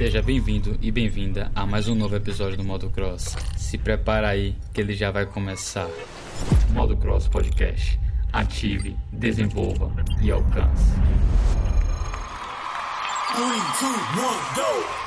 Seja bem-vindo e bem-vinda a mais um novo episódio do Modo Cross. Se prepara aí que ele já vai começar. Modo Cross Podcast. Ative, desenvolva e alcance. 3, 2, 1, go!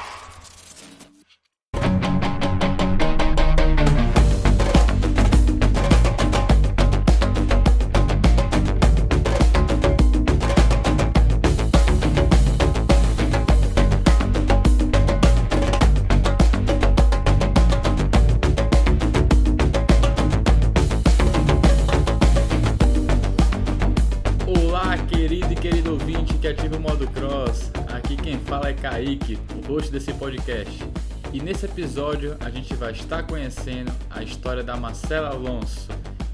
Kaique, o host desse podcast. E nesse episódio a gente vai estar conhecendo a história da Marcela Alonso,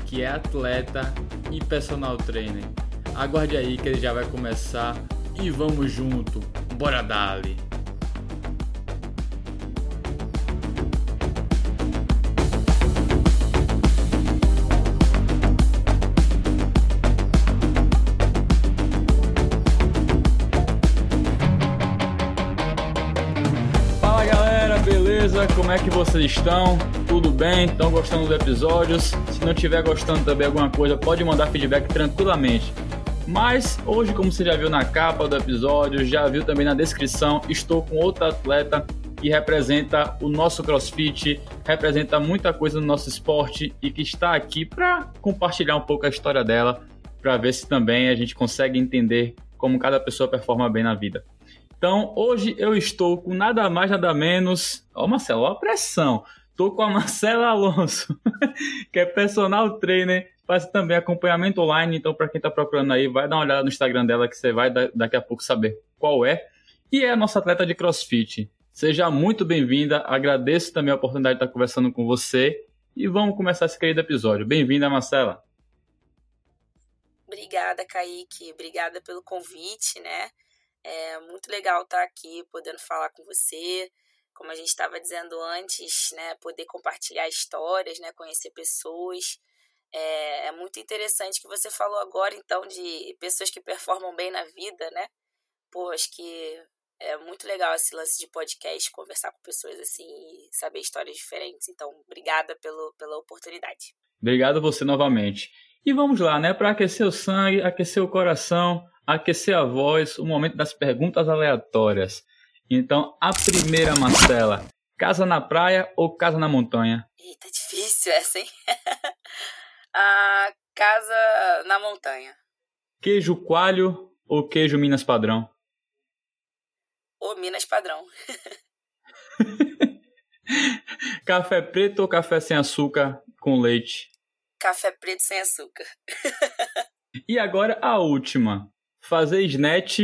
que é atleta e personal trainer. Aguarde aí que ele já vai começar e vamos junto. Bora dali! Que vocês estão? Tudo bem? Estão gostando dos episódios? Se não estiver gostando também alguma coisa, pode mandar feedback tranquilamente. Mas hoje, como você já viu na capa do episódio, já viu também na descrição, estou com outra atleta que representa o nosso CrossFit, representa muita coisa no nosso esporte e que está aqui para compartilhar um pouco a história dela, para ver se também a gente consegue entender como cada pessoa performa bem na vida. Então, hoje eu estou com nada mais, nada menos. Ó, Marcelo, ó a pressão. Estou com a Marcela Alonso, que é personal trainer, faz também acompanhamento online. Então, para quem está procurando aí, vai dar uma olhada no Instagram dela que você vai daqui a pouco saber qual é. E é a nossa atleta de crossfit. Seja muito bem-vinda. Agradeço também a oportunidade de estar conversando com você. E vamos começar esse querido episódio. Bem-vinda, Marcela. Obrigada, Kaique. Obrigada pelo convite, né? É muito legal estar aqui, podendo falar com você. Como a gente estava dizendo antes, né, poder compartilhar histórias, né, conhecer pessoas. É, é, muito interessante que você falou agora, então, de pessoas que performam bem na vida, né? Pô, acho que é muito legal esse lance de podcast, conversar com pessoas assim e saber histórias diferentes. Então, obrigada pelo, pela oportunidade. Obrigado a você novamente. E vamos lá, né? Para aquecer o sangue, aquecer o coração, aquecer a voz, o momento das perguntas aleatórias. Então, a primeira, Marcela, casa na praia ou casa na montanha? Eita, difícil essa, hein? a casa na montanha. Queijo coalho ou queijo Minas padrão? Ou Minas padrão. café preto ou café sem açúcar com leite? Café preto sem açúcar. e agora a última. Fazer snatch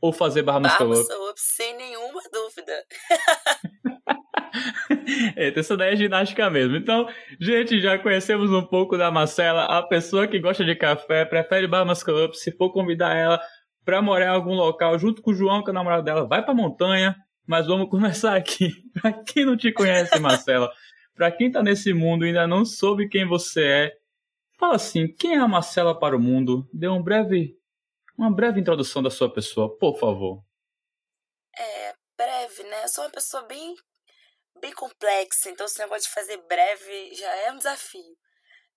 ou fazer barra muscle up? Up sem nenhuma dúvida. Eita, isso daí é ginástica mesmo. Então, gente, já conhecemos um pouco da Marcela. A pessoa que gosta de café, prefere barra muscle up. Se for convidar ela para morar em algum local, junto com o João, que é o namorado dela, vai pra montanha. Mas vamos começar aqui. pra quem não te conhece, Marcela, pra quem tá nesse mundo e ainda não soube quem você é, fala assim, quem é a Marcela para o mundo? Dê um breve uma breve introdução da sua pessoa, por favor. É, breve, né? Eu sou uma pessoa bem, bem complexa, então esse negócio de fazer breve já é um desafio.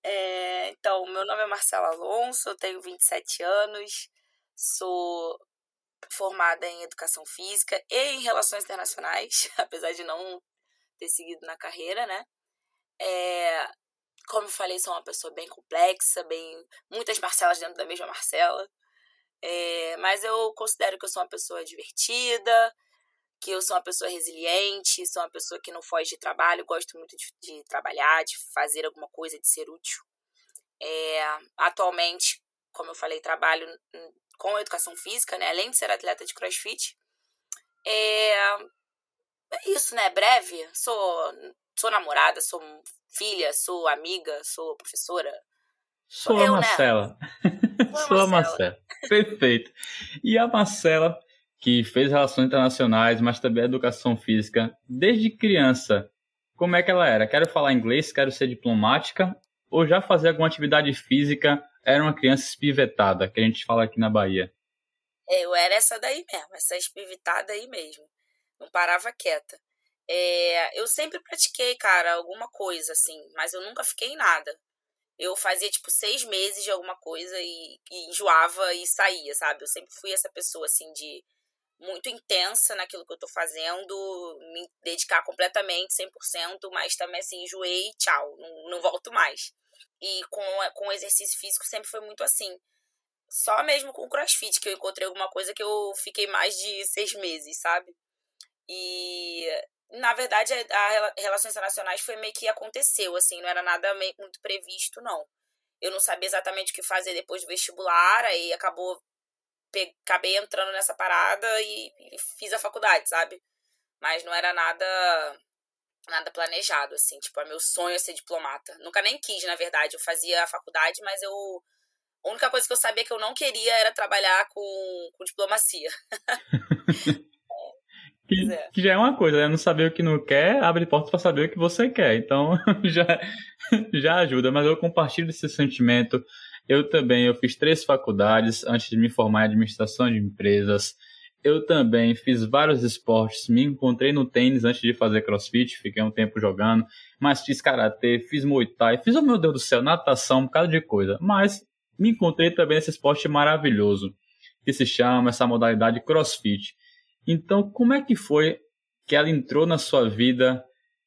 É, então, meu nome é Marcela Alonso, eu tenho 27 anos, sou formada em Educação Física e em Relações Internacionais, apesar de não ter seguido na carreira, né? É, como eu falei, sou uma pessoa bem complexa, bem muitas Marcelas dentro da mesma Marcela. É, mas eu considero que eu sou uma pessoa divertida, que eu sou uma pessoa resiliente, sou uma pessoa que não foge de trabalho, gosto muito de, de trabalhar, de fazer alguma coisa, de ser útil. É, atualmente, como eu falei, trabalho com educação física, né? Além de ser atleta de crossfit. É, é isso, né? Breve. Sou, sou namorada, sou filha, sou amiga, sou professora. Sou, sou eu, a né? Marcela. Né? Sou a Marcela. Perfeito. E a Marcela, que fez relações internacionais, mas também educação física, desde criança, como é que ela era? Quero falar inglês, quero ser diplomática, ou já fazer alguma atividade física, era uma criança espivetada, que a gente fala aqui na Bahia? Eu era essa daí mesmo, essa espivitada aí mesmo. Não parava quieta. É, eu sempre pratiquei, cara, alguma coisa, assim, mas eu nunca fiquei em nada. Eu fazia, tipo, seis meses de alguma coisa e, e enjoava e saía, sabe? Eu sempre fui essa pessoa, assim, de muito intensa naquilo que eu tô fazendo, me dedicar completamente, 100%, mas também assim, enjoei, tchau, não, não volto mais. E com, com o exercício físico sempre foi muito assim. Só mesmo com o crossfit que eu encontrei alguma coisa que eu fiquei mais de seis meses, sabe? E na verdade a relações internacionais foi meio que aconteceu, assim, não era nada meio, muito previsto, não. Eu não sabia exatamente o que fazer depois do vestibular, aí acabou acabei entrando nessa parada e, e, fiz a faculdade, sabe? Mas não era nada nada planejado, assim. Tipo, é meu sonho é ser diplomata. Nunca nem quis, na verdade. Eu fazia a faculdade, mas eu. A única coisa que eu sabia que eu não queria era trabalhar com, com diplomacia. que, é. que, já é uma coisa, né? Não saber o que não quer, abre portas para saber o que você quer. Então, já, já ajuda. Mas eu compartilho desse sentimento eu também, eu fiz três faculdades antes de me formar em administração de empresas. Eu também fiz vários esportes, me encontrei no tênis antes de fazer crossfit, fiquei um tempo jogando, mas fiz karatê, fiz muay thai, fiz, oh meu Deus do céu, natação, um bocado de coisa. Mas me encontrei também nesse esporte maravilhoso, que se chama essa modalidade crossfit. Então, como é que foi que ela entrou na sua vida?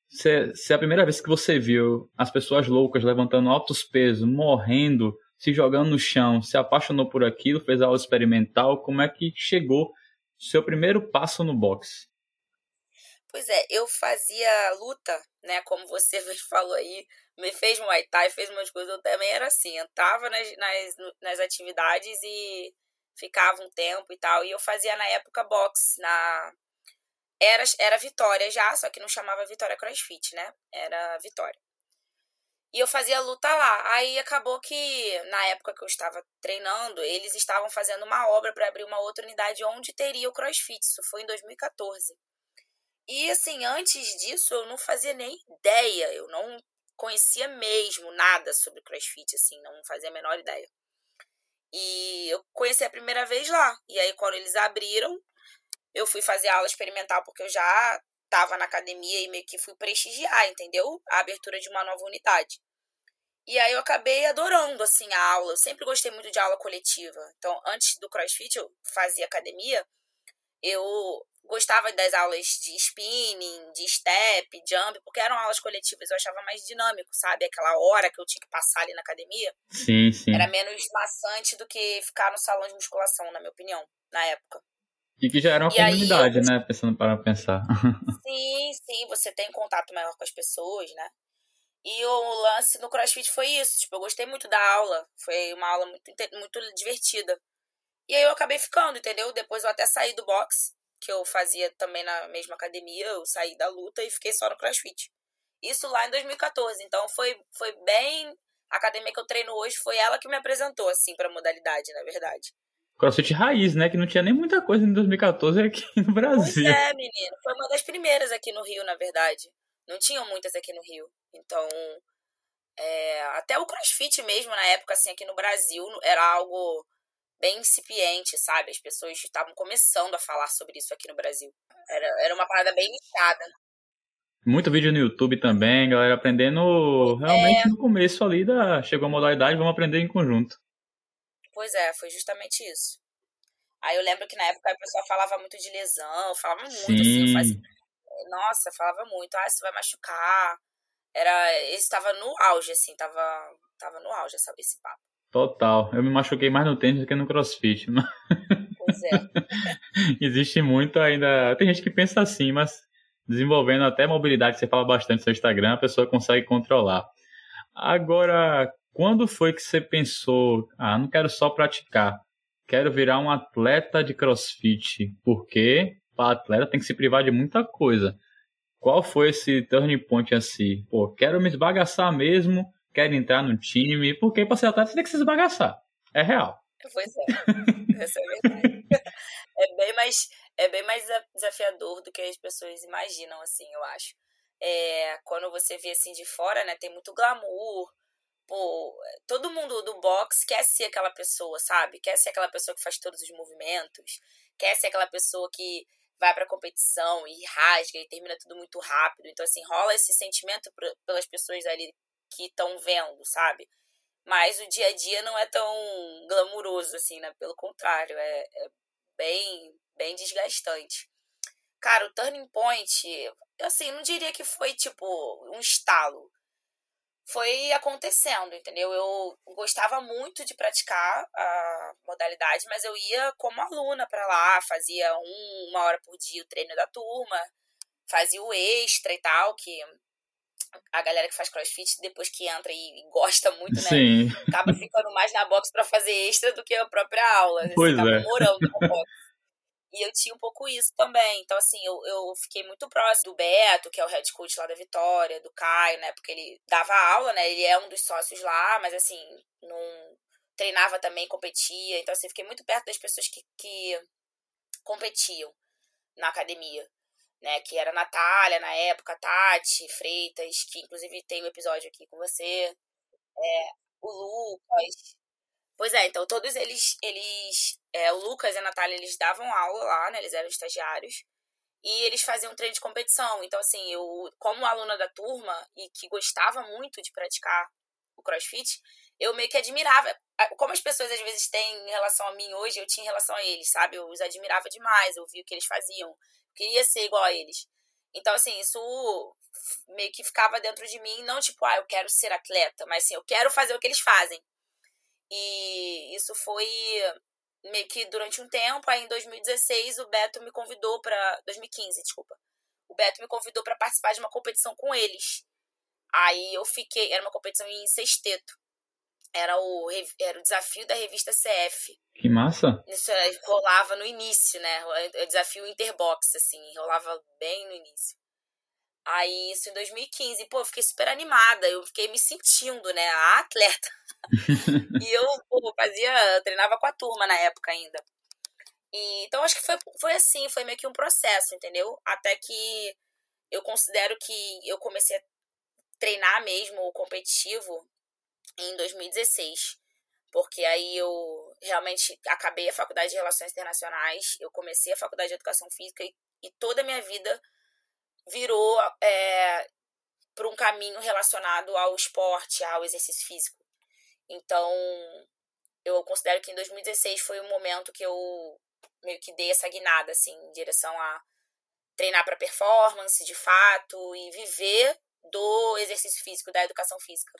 Se, se é a primeira vez que você viu as pessoas loucas levantando altos pesos, morrendo, se jogando no chão, se apaixonou por aquilo, fez aula experimental, como é que chegou seu primeiro passo no boxe? Pois é, eu fazia luta, né, como você falou aí, me fez Muay Thai, fez umas coisas, eu também era assim, entrava nas, nas, nas atividades e ficava um tempo e tal, e eu fazia na época boxe, na... Era, era Vitória já, só que não chamava Vitória CrossFit, né, era Vitória. E eu fazia luta lá. Aí acabou que, na época que eu estava treinando, eles estavam fazendo uma obra para abrir uma outra unidade onde teria o crossfit. Isso foi em 2014. E assim, antes disso, eu não fazia nem ideia. Eu não conhecia mesmo nada sobre crossfit, assim, não fazia a menor ideia. E eu conheci a primeira vez lá. E aí, quando eles abriram, eu fui fazer aula experimental, porque eu já estava na academia e meio que fui prestigiar, entendeu? A abertura de uma nova unidade. E aí eu acabei adorando, assim, a aula. Eu sempre gostei muito de aula coletiva. Então, antes do CrossFit, eu fazia academia. Eu gostava das aulas de spinning, de step, jump, porque eram aulas coletivas. Eu achava mais dinâmico, sabe? Aquela hora que eu tinha que passar ali na academia. Sim, sim. Era menos maçante do que ficar no salão de musculação, na minha opinião, na época. E que já era uma e comunidade, aí, né? Pensando para pensar. Sim, sim, você tem contato maior com as pessoas, né? E o lance no CrossFit foi isso. Tipo, eu gostei muito da aula. Foi uma aula muito, muito divertida. E aí eu acabei ficando, entendeu? Depois eu até saí do boxe, que eu fazia também na mesma academia. Eu saí da luta e fiquei só no CrossFit. Isso lá em 2014. Então foi, foi bem. A academia que eu treino hoje foi ela que me apresentou, assim, pra modalidade, na verdade. CrossFit raiz, né? Que não tinha nem muita coisa em 2014 aqui no Brasil. Pois é, menino. Foi uma das primeiras aqui no Rio, na verdade. Não tinham muitas aqui no Rio. Então, é, até o CrossFit mesmo, na época, assim, aqui no Brasil, era algo bem incipiente, sabe? As pessoas estavam começando a falar sobre isso aqui no Brasil. Era, era uma parada bem nichada. Muito vídeo no YouTube também, galera aprendendo realmente é... no começo ali da. Chegou a modalidade, vamos aprender em conjunto. Pois é, foi justamente isso. Aí eu lembro que na época a pessoa falava muito de lesão, falava muito, Sim. assim, eu fazia... Nossa, falava muito, ah, você vai machucar. Era. Estava no auge, assim, tava, tava no auge essa, esse papo. Total. Eu me machuquei mais no tênis do que no crossfit. Mas... Pois é. Existe muito ainda. Tem gente que pensa assim, mas desenvolvendo até mobilidade, você fala bastante no seu Instagram, a pessoa consegue controlar. Agora, quando foi que você pensou, ah, não quero só praticar, quero virar um atleta de crossfit? Porque para atleta tem que se privar de muita coisa. Qual foi esse turning point assim? Pô, quero me esbagaçar mesmo, quero entrar no time, porque para ser atleta você tem que se esbagaçar. É real. Pois é, essa é verdade. é, bem mais, é bem mais desafiador do que as pessoas imaginam, assim, eu acho. É, quando você vê assim de fora, né, tem muito glamour, pô, todo mundo do box quer ser aquela pessoa, sabe? Quer ser aquela pessoa que faz todos os movimentos, quer ser aquela pessoa que vai pra competição e rasga e termina tudo muito rápido. Então, assim, rola esse sentimento pelas pessoas ali que estão vendo, sabe? Mas o dia a dia não é tão glamuroso, assim, né? Pelo contrário, é, é bem, bem desgastante. Cara, o turning point, assim, não diria que foi tipo um estalo. Foi acontecendo, entendeu? Eu gostava muito de praticar a modalidade, mas eu ia como aluna para lá, fazia um, uma hora por dia o treino da turma, fazia o extra e tal, que a galera que faz crossfit, depois que entra e gosta muito, né? Sim. Acaba ficando mais na box para fazer extra do que a própria aula. Pois Você acaba é. morando na box. E eu tinha um pouco isso também. Então, assim, eu, eu fiquei muito próximo do Beto, que é o head coach lá da Vitória, do Caio, né? Porque ele dava aula, né? Ele é um dos sócios lá, mas assim, não treinava também, competia. Então, assim, fiquei muito perto das pessoas que, que competiam na academia. Né, que era a Natália na época, Tati, Freitas, que inclusive tem um episódio aqui com você, é, o Lucas, Pois é, então todos eles, eles é, o Lucas e a Natália, eles davam aula lá, né? Eles eram estagiários. E eles faziam treino de competição. Então, assim, eu, como aluna da turma e que gostava muito de praticar o crossfit, eu meio que admirava. Como as pessoas às vezes têm em relação a mim hoje, eu tinha em relação a eles, sabe? Eu os admirava demais, eu via o que eles faziam. Queria ser igual a eles. Então, assim, isso meio que ficava dentro de mim, não tipo, ah, eu quero ser atleta, mas assim, eu quero fazer o que eles fazem. E isso foi meio que durante um tempo. Aí em 2016 o Beto me convidou para 2015, desculpa. O Beto me convidou para participar de uma competição com eles. Aí eu fiquei, era uma competição em sexteto. Era o, era o desafio da revista CF. Que massa! Isso rolava no início, né? O desafio Interbox, assim, rolava bem no início. Aí, isso em 2015. Pô, eu fiquei super animada. Eu fiquei me sentindo, né? A atleta. e eu, pô, fazia. Eu treinava com a turma na época ainda. E, então, acho que foi, foi assim. Foi meio que um processo, entendeu? Até que eu considero que eu comecei a treinar mesmo o competitivo em 2016. Porque aí eu realmente acabei a faculdade de Relações Internacionais. Eu comecei a faculdade de Educação Física. E, e toda a minha vida virou é, para um caminho relacionado ao esporte, ao exercício físico. Então, eu considero que em 2016 foi o momento que eu meio que dei essa guinada, assim, em direção a treinar para performance, de fato, e viver do exercício físico, da educação física.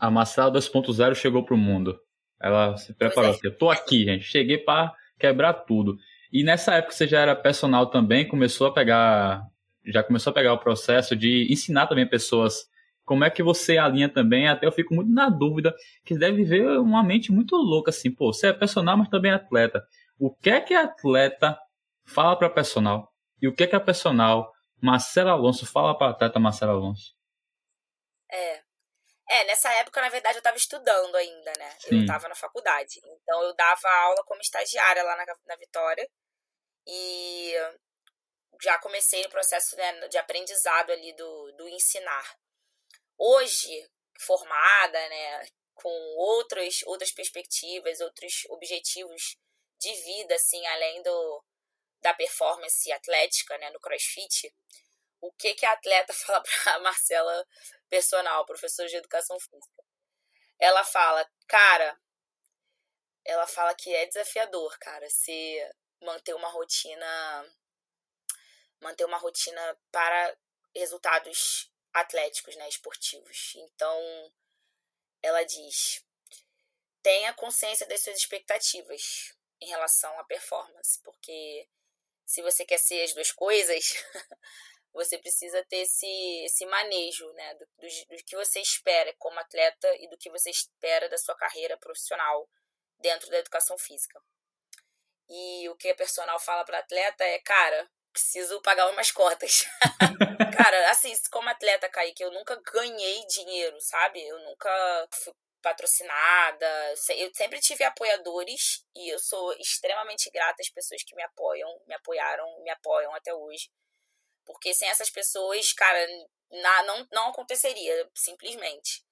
A Marcela 2.0 chegou pro mundo. Ela se preparou. É. Assim, eu tô aqui, gente. Cheguei para quebrar tudo. E nessa época você já era personal também, começou a pegar já começou a pegar o processo de ensinar também pessoas como é que você alinha também, até eu fico muito na dúvida, que deve viver uma mente muito louca assim, pô, você é personal, mas também é atleta. O que é que a atleta fala para personal? E o que é que a personal Marcela Alonso fala para atleta Marcela Alonso? É. É, nessa época, na verdade, eu estava estudando ainda, né? Sim. Eu estava na faculdade. Então, eu dava aula como estagiária lá na, na Vitória. E já comecei no processo né, de aprendizado ali do, do ensinar. Hoje, formada, né, com outros, outras perspectivas, outros objetivos de vida, assim, além do, da performance atlética, né, no crossfit, o que que a atleta fala para Marcela Personal, professora de educação física? Ela fala, cara, ela fala que é desafiador, cara, se manter uma rotina manter uma rotina para resultados atléticos, né, esportivos. Então, ela diz: tenha consciência das suas expectativas em relação à performance, porque se você quer ser as duas coisas, você precisa ter esse, esse manejo, né, do, do, do que você espera como atleta e do que você espera da sua carreira profissional dentro da educação física. E o que a personal fala para atleta é, cara, preciso pagar umas contas. Cara, assim, como atleta, Kaique, eu nunca ganhei dinheiro, sabe? Eu nunca fui patrocinada. Eu sempre tive apoiadores e eu sou extremamente grata às pessoas que me apoiam, me apoiaram, me apoiam até hoje. Porque sem essas pessoas, cara, não, não aconteceria, simplesmente.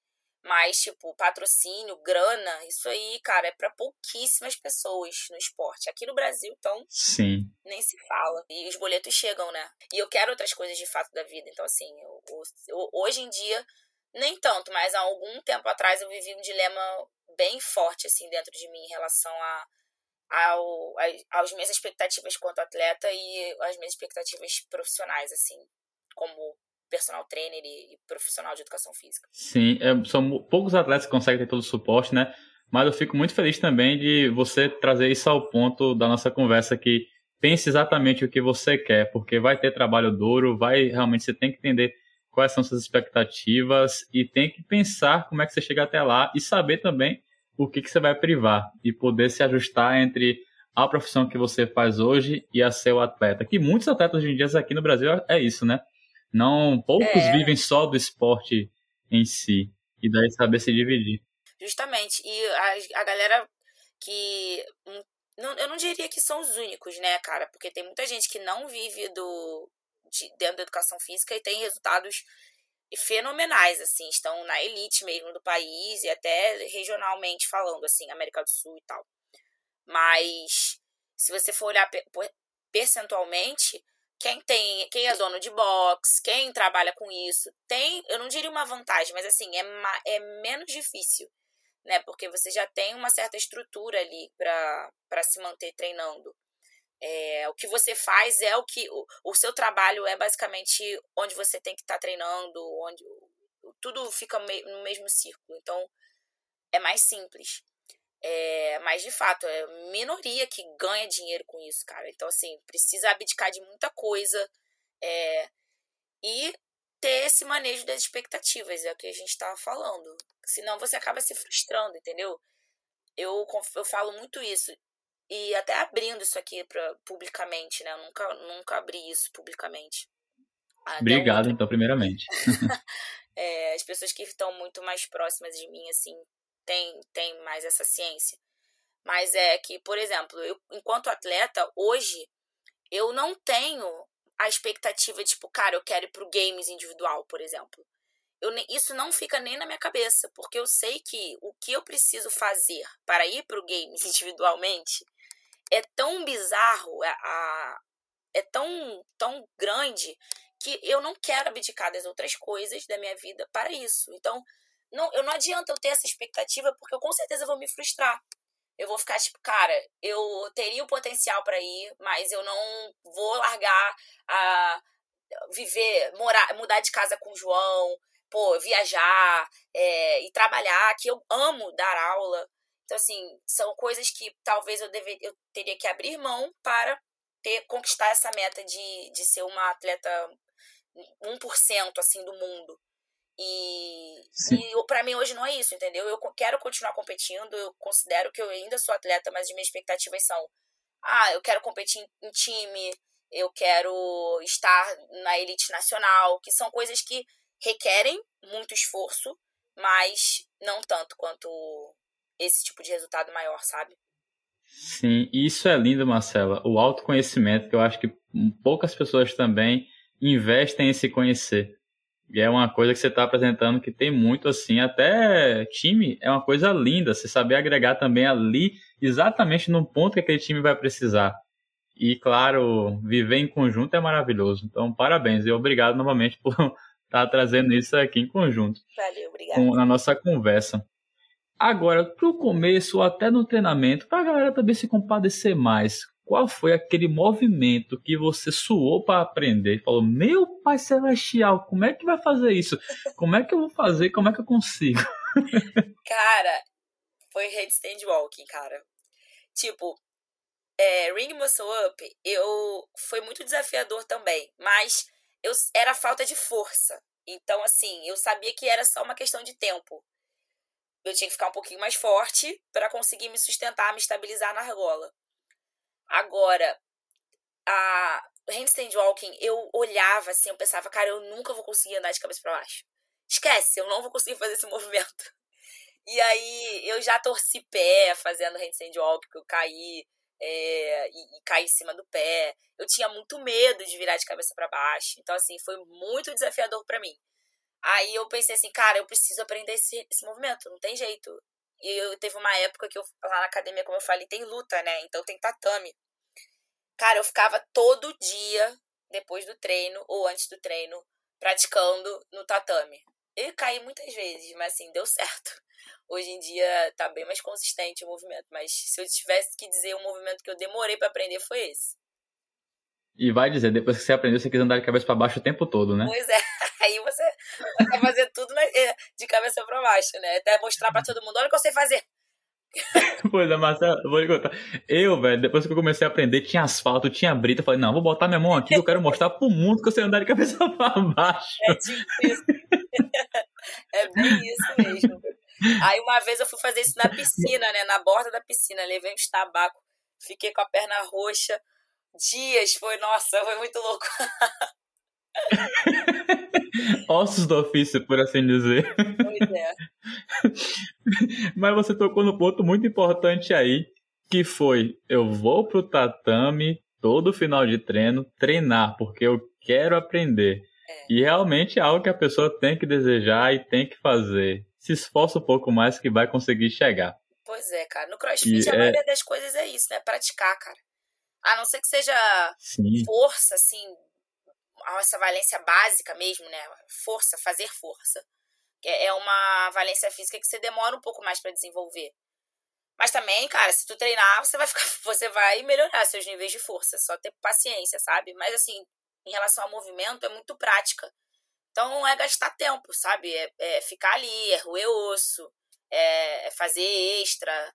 Mas, tipo, patrocínio, grana, isso aí, cara, é para pouquíssimas pessoas no esporte. Aqui no Brasil, então, Sim. nem se fala. E os boletos chegam, né? E eu quero outras coisas de fato da vida. Então, assim, eu, eu, hoje em dia, nem tanto, mas há algum tempo atrás eu vivi um dilema bem forte, assim, dentro de mim em relação a, ao, a, às minhas expectativas quanto atleta e as minhas expectativas profissionais, assim, como personal trainer e, profissional de educação física. Sim, é, são poucos atletas que conseguem ter todo o suporte, né? Mas eu fico muito feliz também de você trazer isso ao ponto da nossa conversa que pense exatamente o que você quer, porque vai ter trabalho duro, vai realmente você tem que entender quais são suas expectativas e tem que pensar como é que você chega até lá e saber também o que, que você vai privar e poder se ajustar entre a profissão que você faz hoje e a seu atleta. Que muitos atletas hoje em dia aqui no Brasil é isso, né? Não, poucos é. vivem só do esporte em si. E daí saber se dividir. Justamente. E a, a galera que. Não, eu não diria que são os únicos, né, cara? Porque tem muita gente que não vive do, de, dentro da educação física e tem resultados fenomenais, assim, estão na elite mesmo do país e até regionalmente falando, assim, América do Sul e tal. Mas se você for olhar percentualmente, quem tem, quem é dono de box, quem trabalha com isso, tem, eu não diria uma vantagem, mas assim, é, é menos difícil, né? Porque você já tem uma certa estrutura ali para se manter treinando. É, o que você faz é o que. O, o seu trabalho é basicamente onde você tem que estar tá treinando, onde tudo fica no mesmo círculo. Então, é mais simples. É, mas de fato, é minoria que ganha dinheiro com isso, cara. Então, assim, precisa abdicar de muita coisa é, e ter esse manejo das expectativas, é o que a gente estava falando. Senão você acaba se frustrando, entendeu? Eu, eu falo muito isso. E até abrindo isso aqui pra, publicamente, né? Eu nunca, nunca abri isso publicamente. Até Obrigado, então, primeiramente. é, as pessoas que estão muito mais próximas de mim, assim, tem, tem mais essa ciência. Mas é que, por exemplo, eu, enquanto atleta, hoje, eu não tenho a expectativa, tipo, cara, eu quero ir pro games individual, por exemplo. Eu, isso não fica nem na minha cabeça, porque eu sei que o que eu preciso fazer para ir pro games individualmente é tão bizarro, é, a, é tão, tão grande, que eu não quero abdicar das outras coisas da minha vida para isso. Então, não, eu não adianta eu ter essa expectativa, porque eu com certeza vou me frustrar. Eu vou ficar tipo, cara, eu teria o potencial para ir, mas eu não vou largar a viver, morar, mudar de casa com o João, pô, viajar é, e trabalhar, que eu amo dar aula. Então, assim, são coisas que talvez eu, dever, eu teria que abrir mão para ter conquistar essa meta de, de ser uma atleta 1% assim do mundo. E, e para mim hoje não é isso, entendeu? Eu quero continuar competindo, eu considero que eu ainda sou atleta, mas minhas expectativas são: ah, eu quero competir em time, eu quero estar na elite nacional, que são coisas que requerem muito esforço, mas não tanto quanto esse tipo de resultado maior, sabe? Sim, isso é lindo, Marcela. O autoconhecimento, que eu acho que poucas pessoas também investem em se conhecer. E é uma coisa que você está apresentando que tem muito assim, até time é uma coisa linda, você saber agregar também ali exatamente no ponto que aquele time vai precisar. E claro, viver em conjunto é maravilhoso. Então, parabéns e obrigado novamente por estar tá trazendo isso aqui em conjunto. Valeu, obrigado. na nossa conversa. Agora, para o começo, ou até no treinamento, para a galera também se compadecer mais, qual foi aquele movimento que você suou para aprender? Falou, meu pai celestial, como é que vai fazer isso? Como é que eu vou fazer? Como é que eu consigo? cara, foi headstand walking, cara. Tipo, é, Ring Muscle Up, eu foi muito desafiador também, mas eu era falta de força. Então, assim, eu sabia que era só uma questão de tempo. Eu tinha que ficar um pouquinho mais forte para conseguir me sustentar, me estabilizar na argola. Agora, a handstand walking, eu olhava assim, eu pensava, cara, eu nunca vou conseguir andar de cabeça para baixo. Esquece, eu não vou conseguir fazer esse movimento. E aí eu já torci pé fazendo handstand walking, eu caí é, e, e caí em cima do pé. Eu tinha muito medo de virar de cabeça para baixo. Então, assim, foi muito desafiador para mim. Aí eu pensei assim, cara, eu preciso aprender esse, esse movimento, não tem jeito. E eu teve uma época que eu, lá na academia, como eu falei, tem luta, né? Então tem tatame. Cara, eu ficava todo dia, depois do treino ou antes do treino, praticando no tatame. Eu caí muitas vezes, mas assim, deu certo. Hoje em dia tá bem mais consistente o movimento, mas se eu tivesse que dizer um movimento que eu demorei para aprender foi esse. E vai dizer, depois que você aprendeu, você quis andar de cabeça para baixo o tempo todo, né? Pois é. Aí você vai fazer tudo eh, de cabeça para baixo, né? Até mostrar para todo mundo, olha o que eu sei fazer. pois é, Marcelo, vou te contar. Eu, velho, depois que eu comecei a aprender, tinha asfalto, tinha brita. Eu falei, não, vou botar minha mão aqui, eu quero mostrar pro mundo que eu sei andar de cabeça para baixo. É isso. é bem isso mesmo. Aí uma vez eu fui fazer isso na piscina, né? Na borda da piscina. Levei uns tabaco, fiquei com a perna roxa. Dias, foi, nossa, foi muito louco. Ossos do ofício, por assim dizer. Pois é. Mas você tocou no ponto muito importante aí, que foi: eu vou pro tatame todo final de treino treinar, porque eu quero aprender. É. E realmente é algo que a pessoa tem que desejar e tem que fazer. Se esforça um pouco mais que vai conseguir chegar. Pois é, cara. No crossfit, e a é... maioria das coisas é isso, né? Praticar, cara. A não ser que seja Sim. força, assim, essa valência básica mesmo, né? Força, fazer força. É, é uma valência física que você demora um pouco mais para desenvolver. Mas também, cara, se tu treinar, você vai ficar, você vai melhorar seus níveis de força, só ter paciência, sabe? Mas assim, em relação ao movimento, é muito prática. Então não é gastar tempo, sabe? É, é ficar ali, é roer osso, é, é fazer extra.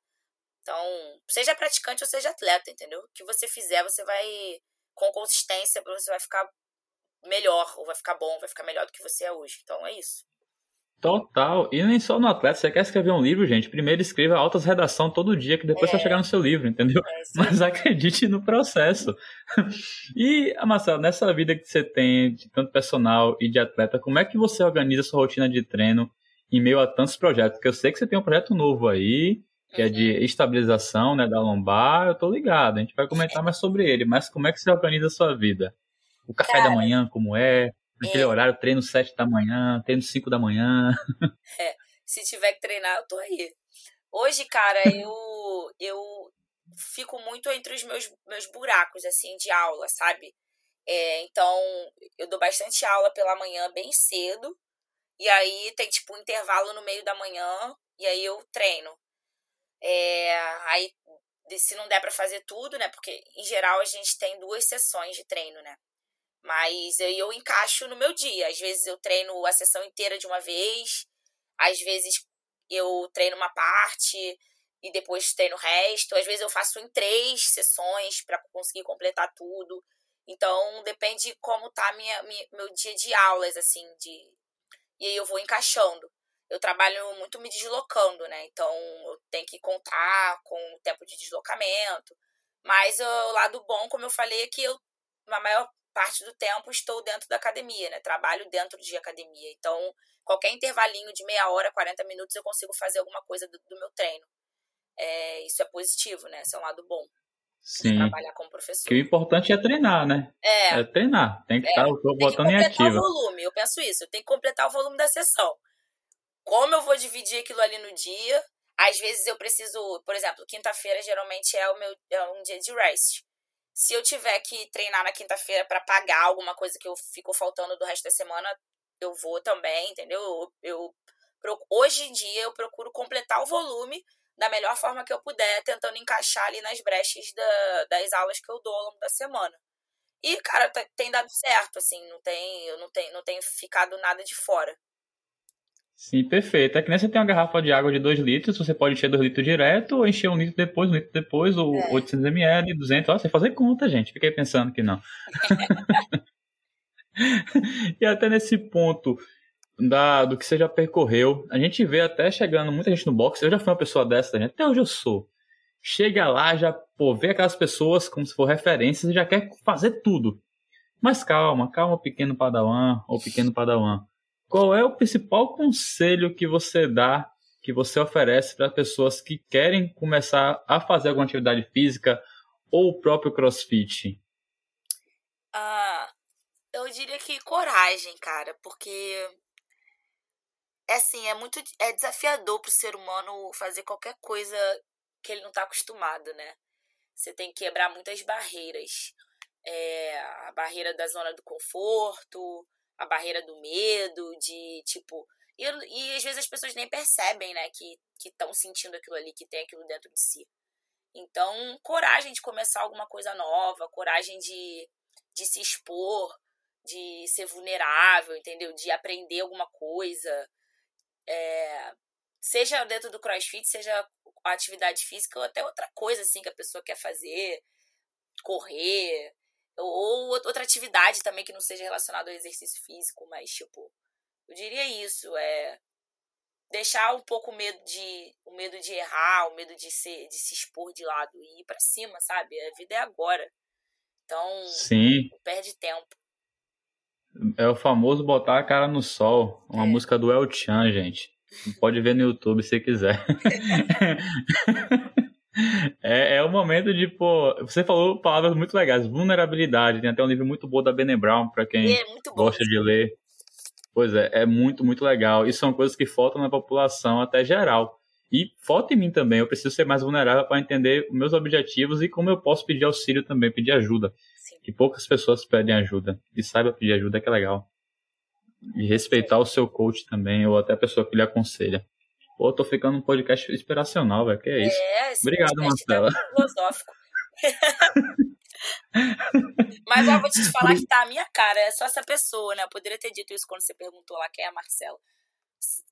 Então, seja praticante ou seja atleta, entendeu? O que você fizer, você vai, com consistência, você vai ficar melhor, ou vai ficar bom, vai ficar melhor do que você é hoje. Então é isso. Total. E nem só no atleta. Você quer escrever um livro, gente? Primeiro escreva altas redação todo dia, que depois é. vai chegar no seu livro, entendeu? É, Mas acredite no processo. e, Marcelo, nessa vida que você tem, de tanto personal e de atleta, como é que você organiza sua rotina de treino em meio a tantos projetos? Porque eu sei que você tem um projeto novo aí, que é de estabilização né, da lombar. Eu tô ligado, a gente vai comentar mais sobre ele. Mas como é que você organiza a sua vida? O café Cara, da manhã, como é? Naquele é. horário, treino 7 da manhã, treino 5 da manhã. É, se tiver que treinar, eu tô aí. Hoje, cara, eu, eu fico muito entre os meus, meus buracos, assim, de aula, sabe? É, então, eu dou bastante aula pela manhã, bem cedo. E aí tem, tipo, um intervalo no meio da manhã. E aí eu treino. É, aí, se não der para fazer tudo, né? Porque, em geral, a gente tem duas sessões de treino, né? Mas eu, eu encaixo no meu dia. Às vezes eu treino a sessão inteira de uma vez, às vezes eu treino uma parte e depois treino o resto. Às vezes eu faço em três sessões para conseguir completar tudo. Então depende de como tá minha, minha, meu dia de aulas, assim, de. E aí eu vou encaixando. Eu trabalho muito me deslocando, né? Então eu tenho que contar com o tempo de deslocamento. Mas o lado bom, como eu falei, é que eu, na maior parte do tempo estou dentro da academia, né? Trabalho dentro de academia. Então, qualquer intervalinho de meia hora, 40 minutos, eu consigo fazer alguma coisa do, do meu treino. É, isso é positivo, né? Esse é um lado bom. Sim. Trabalhar como professor. Que o importante é treinar, né? É. É treinar. Tem que estar é. tá, botando em ativa. o volume. Eu penso isso. Eu tenho que completar o volume da sessão. Como eu vou dividir aquilo ali no dia? Às vezes eu preciso, por exemplo, quinta-feira geralmente é o meu é um dia de rest. Se eu tiver que treinar na quinta-feira para pagar alguma coisa que eu ficou faltando do resto da semana, eu vou também, entendeu? Eu, eu, hoje em dia eu procuro completar o volume da melhor forma que eu puder, tentando encaixar ali nas brechas da, das aulas que eu dou ao longo da semana. E, cara, tem dado certo, assim, não tem, eu não tenho, não tenho ficado nada de fora. Sim, perfeito. É que nem você tem uma garrafa de água de 2 litros, você pode encher 2 litros direto, ou encher um litro depois, um litro depois, ou é. 800 ml, 200, ó, você fazer conta, gente. Fiquei pensando que não. e até nesse ponto da, do que você já percorreu, a gente vê até chegando muita gente no boxe, eu já fui uma pessoa dessa, gente, até hoje eu sou. Chega lá, já pô, vê aquelas pessoas como se for referências e já quer fazer tudo. Mas calma, calma, pequeno padawan ou pequeno padawan qual é o principal conselho que você dá, que você oferece para pessoas que querem começar a fazer alguma atividade física ou o próprio crossfit? Ah, eu diria que coragem, cara, porque é assim, é muito é desafiador para o ser humano fazer qualquer coisa que ele não está acostumado, né? Você tem que quebrar muitas barreiras. É, a barreira da zona do conforto, a barreira do medo, de tipo. E, e às vezes as pessoas nem percebem, né, que estão sentindo aquilo ali, que tem aquilo dentro de si. Então, coragem de começar alguma coisa nova, coragem de, de se expor, de ser vulnerável, entendeu? De aprender alguma coisa. É, seja dentro do crossfit, seja atividade física ou até outra coisa assim que a pessoa quer fazer, correr, ou outra atividade também que não seja relacionada ao exercício físico, mas tipo, eu diria isso, é deixar um pouco o medo de o medo de errar, o medo de ser de se expor de lado e ir para cima, sabe? A vida é agora. Então, Sim. perde tempo. É o famoso botar a cara no sol, uma é. música do El Chan, gente. Pode ver no YouTube se quiser. é, é o momento de, pô. Você falou palavras muito legais. Vulnerabilidade. Tem até um livro muito bom da Bene Brown, para quem é, gosta de ler. Pois é, é muito, muito legal. E são coisas que faltam na população até geral. E falta em mim também. Eu preciso ser mais vulnerável para entender meus objetivos e como eu posso pedir auxílio também, pedir ajuda. Sim. Que poucas pessoas pedem ajuda. E saiba pedir ajuda, que é legal. E respeitar o seu coach também, ou até a pessoa que lhe aconselha. Pô, tô ficando um podcast inspiracional, velho. Que é isso? É, Obrigado, Marcela. Tá filosófico. Mas eu vou te falar que tá a minha cara, é só essa pessoa, né? Eu poderia ter dito isso quando você perguntou lá quem é a Marcela.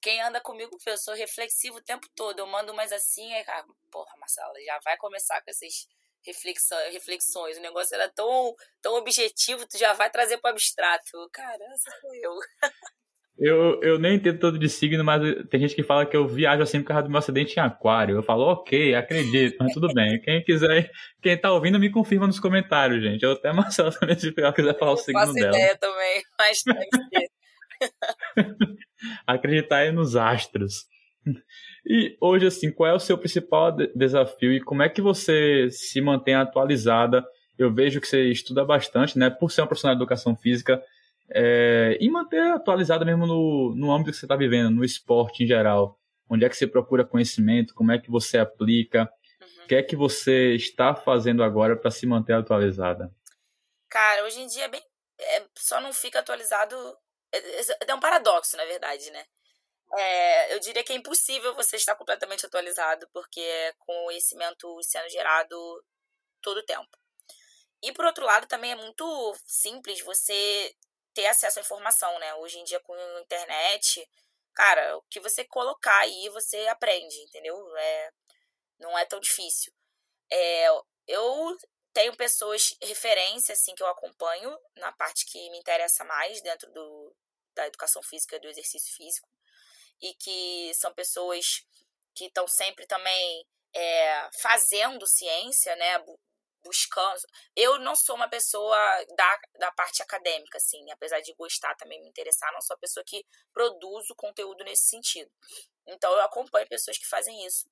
Quem anda comigo, eu sou reflexivo o tempo todo. Eu mando umas assim, aí, cara, porra, Marcela, já vai começar com essas reflexões, reflexões. O negócio era tão, tão objetivo, tu já vai trazer pro abstrato. Cara, essa sou eu. Eu, eu nem entendo todo de signo, mas tem gente que fala que eu viajo assim por causa do meu acidente em aquário. Eu falo, ok, acredito, mas tudo bem. Quem quiser, quem tá ouvindo, me confirma nos comentários, gente. Eu até a Marcela também, se quiser falar o signo dela. Ideia também, mas Acreditar é nos astros. E hoje, assim, qual é o seu principal desafio e como é que você se mantém atualizada? Eu vejo que você estuda bastante, né? Por ser uma profissional de educação física, é, e manter atualizada mesmo no, no âmbito que você está vivendo, no esporte em geral. Onde é que você procura conhecimento? Como é que você aplica? O que é que você está fazendo agora para se manter atualizada? Cara, hoje em dia é bem, é, só não fica atualizado. É, é, é um paradoxo, na verdade, né? É, eu diria que é impossível você estar completamente atualizado, porque é conhecimento sendo gerado todo o tempo. E por outro lado, também é muito simples você ter acesso à informação, né? Hoje em dia, com a internet, cara, o que você colocar aí, você aprende, entendeu? É, não é tão difícil. É, eu tenho pessoas, referência, assim, que eu acompanho na parte que me interessa mais dentro do, da educação física, do exercício físico e que são pessoas que estão sempre também é, fazendo ciência, né? Buscando. Eu não sou uma pessoa da, da parte acadêmica, assim, apesar de gostar também, me interessar, não sou uma pessoa que produz o conteúdo nesse sentido. Então, eu acompanho pessoas que fazem isso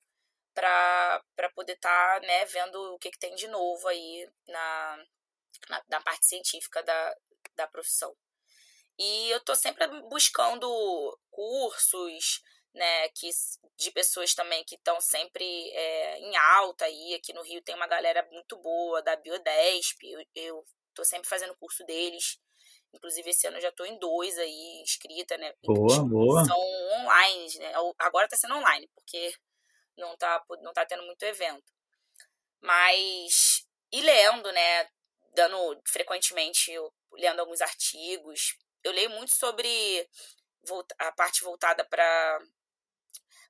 para poder estar tá, né, vendo o que, que tem de novo aí na, na, na parte científica da, da profissão. E eu tô sempre buscando cursos, né, que, de pessoas também que estão sempre é, em alta aí. Aqui no Rio tem uma galera muito boa da Biodesp, eu, eu tô sempre fazendo curso deles. Inclusive, esse ano eu já tô em dois aí, inscrita, né? Boa, boa. São online, né? Agora tá sendo online, porque não tá, não tá tendo muito evento. Mas, e lendo, né? Dando frequentemente, lendo alguns artigos, eu leio muito sobre a parte voltada para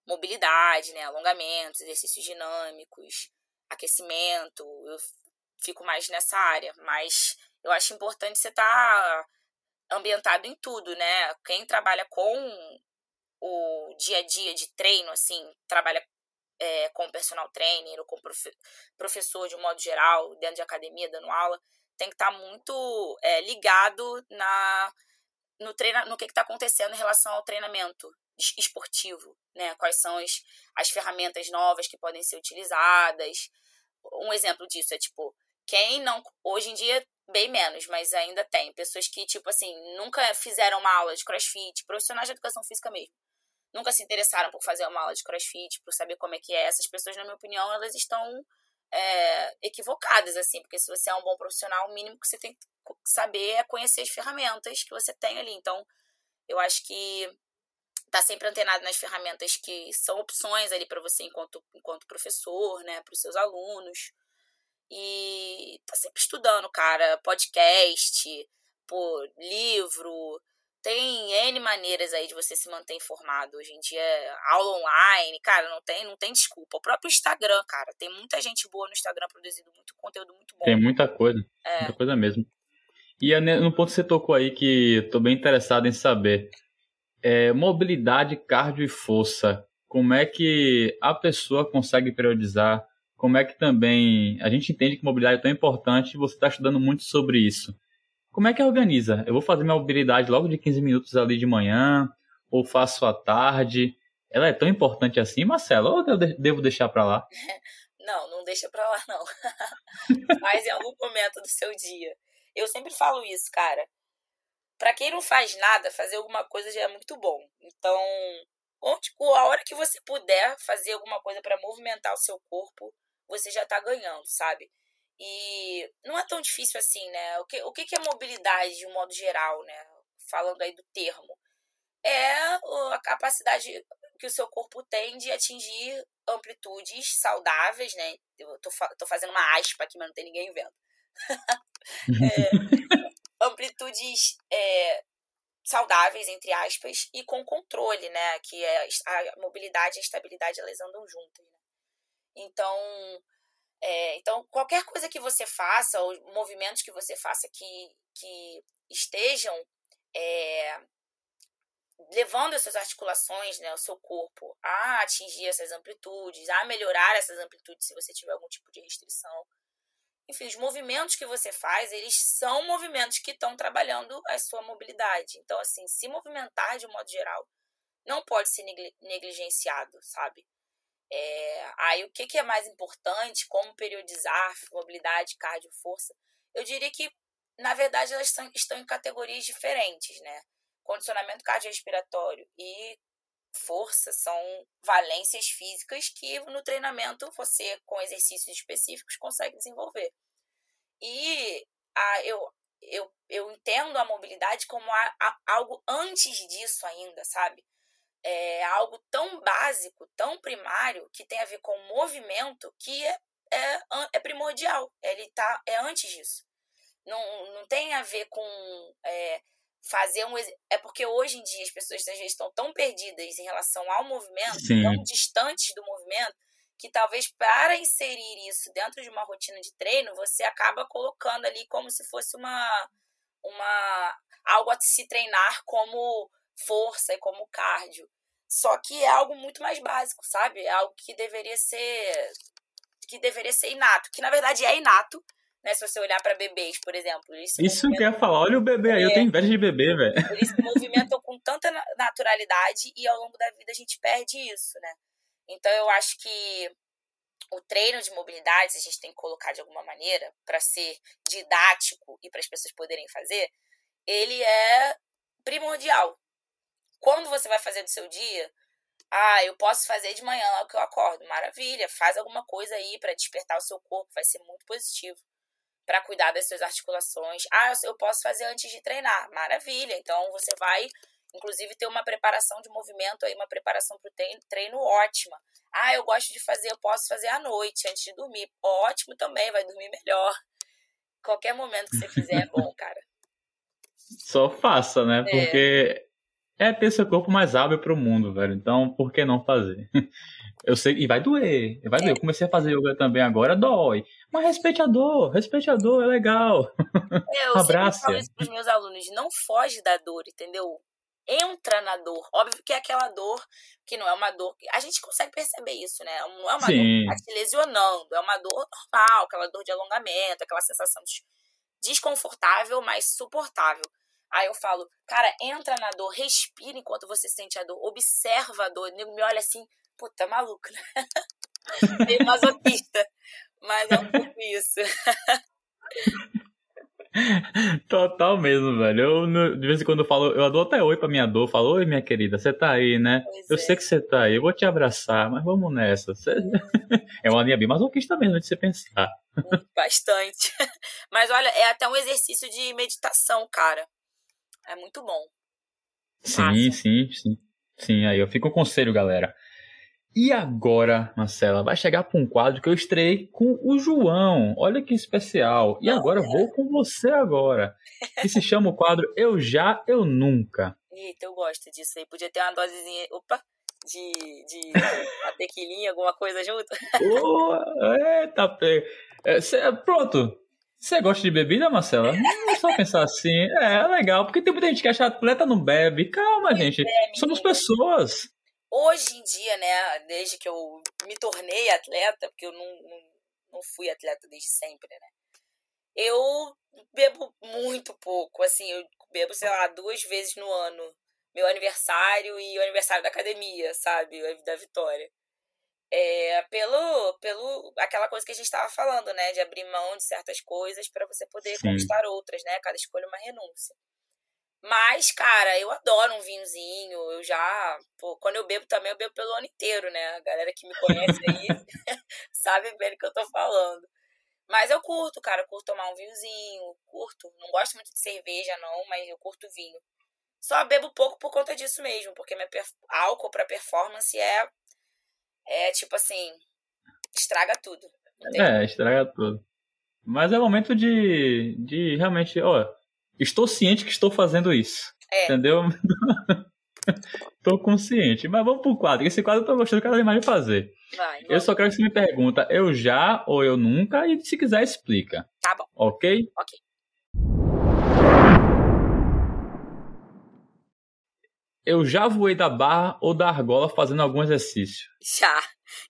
mobilidade, né, alongamentos, exercícios dinâmicos, aquecimento. Eu fico mais nessa área, mas eu acho importante você estar tá ambientado em tudo, né? Quem trabalha com o dia a dia de treino, assim, trabalha é, com personal trainer ou com profe professor de um modo geral, dentro de academia, dando aula, tem que estar tá muito é, ligado na no, treina, no que está acontecendo em relação ao treinamento esportivo, né? Quais são as, as ferramentas novas que podem ser utilizadas. Um exemplo disso é tipo, quem não. Hoje em dia, bem menos, mas ainda tem. Pessoas que, tipo assim, nunca fizeram uma aula de crossfit, profissionais de educação física mesmo. nunca se interessaram por fazer uma aula de crossfit, por saber como é que é. Essas pessoas, na minha opinião, elas estão é, equivocadas, assim, porque se você é um bom profissional, o mínimo que você tem que saber é conhecer as ferramentas que você tem ali. Então, eu acho que tá sempre antenado nas ferramentas que são opções ali para você enquanto, enquanto professor, né, para os seus alunos. E tá sempre estudando, cara, podcast, por livro, tem N maneiras aí de você se manter informado. Hoje em dia, aula online, cara, não tem, não tem desculpa. O próprio Instagram, cara, tem muita gente boa no Instagram produzindo muito conteúdo muito bom. Tem muita coisa, é. muita coisa mesmo. E no ponto que você tocou aí que tô bem interessado em saber, é, mobilidade, cardio e força. Como é que a pessoa consegue periodizar? Como é que também a gente entende que mobilidade é tão importante e você está estudando muito sobre isso? Como é que organiza? Eu vou fazer minha mobilidade logo de 15 minutos ali de manhã, ou faço à tarde? Ela é tão importante assim, Marcelo? Ou eu devo deixar para lá? Não, não deixa para lá não. Faz em algum momento do seu dia. Eu sempre falo isso, cara. Para quem não faz nada, fazer alguma coisa já é muito bom. Então, a hora que você puder fazer alguma coisa para movimentar o seu corpo, você já tá ganhando, sabe? E não é tão difícil assim, né? O que, o que é mobilidade de um modo geral, né? Falando aí do termo. É a capacidade que o seu corpo tem de atingir amplitudes saudáveis, né? Eu tô, tô fazendo uma aspa aqui, mas não tem ninguém vendo. É, amplitudes é, saudáveis, entre aspas, e com controle, né? Que é a mobilidade e a estabilidade, elas andam juntas, né? Então, é, então, qualquer coisa que você faça, ou movimentos que você faça que, que estejam é, levando as suas articulações, né, o seu corpo a atingir essas amplitudes, a melhorar essas amplitudes se você tiver algum tipo de restrição. Enfim, os movimentos que você faz, eles são movimentos que estão trabalhando a sua mobilidade. Então, assim, se movimentar de um modo geral não pode ser negligenciado, sabe? É, aí, o que, que é mais importante? Como periodizar mobilidade, cardio, força? Eu diria que, na verdade, elas estão em categorias diferentes, né? Condicionamento cardiorrespiratório e força são valências físicas que no treinamento você, com exercícios específicos, consegue desenvolver. E a, eu, eu, eu entendo a mobilidade como a, a, algo antes disso ainda, sabe? é algo tão básico, tão primário, que tem a ver com movimento, que é, é, é primordial. Ele tá, é antes disso. Não, não tem a ver com é, fazer um. É porque hoje em dia as pessoas às vezes estão tão perdidas em relação ao movimento, Sim. tão distantes do movimento, que talvez para inserir isso dentro de uma rotina de treino, você acaba colocando ali como se fosse uma. uma algo a se treinar como força e como cardio. Só que é algo muito mais básico, sabe? É algo que deveria ser que deveria ser inato, que na verdade é inato, né? Se você olhar para bebês, por exemplo. Isso que eu ia falar, olha o bebê aí, é, eu tenho inveja de bebê, velho. Eles se movimentam com tanta naturalidade e ao longo da vida a gente perde isso, né? Então eu acho que o treino de mobilidade, a gente tem que colocar de alguma maneira, para ser didático e para as pessoas poderem fazer, ele é primordial, quando você vai fazer do seu dia, ah, eu posso fazer de manhã logo que eu acordo. Maravilha, faz alguma coisa aí para despertar o seu corpo, vai ser muito positivo. Para cuidar das suas articulações. Ah, eu posso fazer antes de treinar. Maravilha. Então você vai, inclusive, ter uma preparação de movimento aí, uma preparação para o treino, treino ótima. Ah, eu gosto de fazer, eu posso fazer à noite, antes de dormir. Ótimo também, vai dormir melhor. Qualquer momento que você fizer é bom, cara. Só faça, né? É. Porque é ter seu corpo mais hábil para o mundo, velho. Então, por que não fazer? Eu sei, e vai doer, vai doer. Eu comecei a fazer yoga também agora, dói. Mas respeite a dor, respeite a dor, é legal. É, eu Abraça. falo isso pros meus alunos, não foge da dor, entendeu? Entra na dor. Óbvio que é aquela dor que não é uma dor. A gente consegue perceber isso, né? Não é uma Sim. dor que tá te lesionando, é uma dor normal, aquela dor de alongamento, aquela sensação de desconfortável, mas suportável. Aí eu falo, cara, entra na dor, respira enquanto você sente a dor, observa a dor. O nego me olha assim, puta, maluco, né? Meio masoquista. Mas é um pouco isso. Total mesmo, velho. Eu, de vez em quando eu falo, eu dou até oi pra minha dor, falo, oi, minha querida, você tá aí, né? Pois eu é. sei que você tá aí, eu vou te abraçar, mas vamos nessa. Você... é uma linha bem masoquista mesmo de você pensar. Bastante. Mas olha, é até um exercício de meditação, cara. É muito bom. Sim, sim, sim. Sim, aí eu fico com conselho, galera. E agora, Marcela, vai chegar para um quadro que eu estreiei com o João. Olha que especial. E agora vou com você agora. Que se chama o quadro Eu Já, Eu Nunca. Eita, eu gosto disso aí. Podia ter uma dosezinha. Opa! De, de a tequilinha, alguma coisa junto. Oh, eita, pega. É, cê, pronto. Você gosta de bebida, Marcela? Não é só pensar assim. É, é legal, porque tem muita gente que acha que atleta não bebe. Calma, gente. É, Somos pessoas hoje em dia, né, desde que eu me tornei atleta, porque eu não, não, não fui atleta desde sempre, né, eu bebo muito pouco, assim, eu bebo, sei lá, duas vezes no ano. Meu aniversário e o aniversário da academia, sabe? Da Vitória. É, pelo, pelo aquela coisa que a gente estava falando, né? De abrir mão de certas coisas para você poder Sim. conquistar outras, né? Cada escolha é uma renúncia. Mas, cara, eu adoro um vinhozinho. Eu já. Pô, quando eu bebo também, eu bebo pelo ano inteiro, né? A galera que me conhece aí sabe bem o que eu tô falando. Mas eu curto, cara. Eu curto tomar um vinhozinho. Curto. Não gosto muito de cerveja, não, mas eu curto vinho. Só bebo pouco por conta disso mesmo, porque meu álcool para performance é. É tipo assim. Estraga tudo. É, estraga tudo. Mas é momento de, de realmente, ó, estou ciente que estou fazendo isso. É. Entendeu? Estou consciente. Mas vamos pro quadro. Esse quadro eu tô gostando cada vez mais de fazer. Vai, eu só quero que você me pergunta, eu já ou eu nunca, e se quiser explica. Tá bom. Ok? Ok. Eu já voei da barra ou da argola fazendo algum exercício? Já.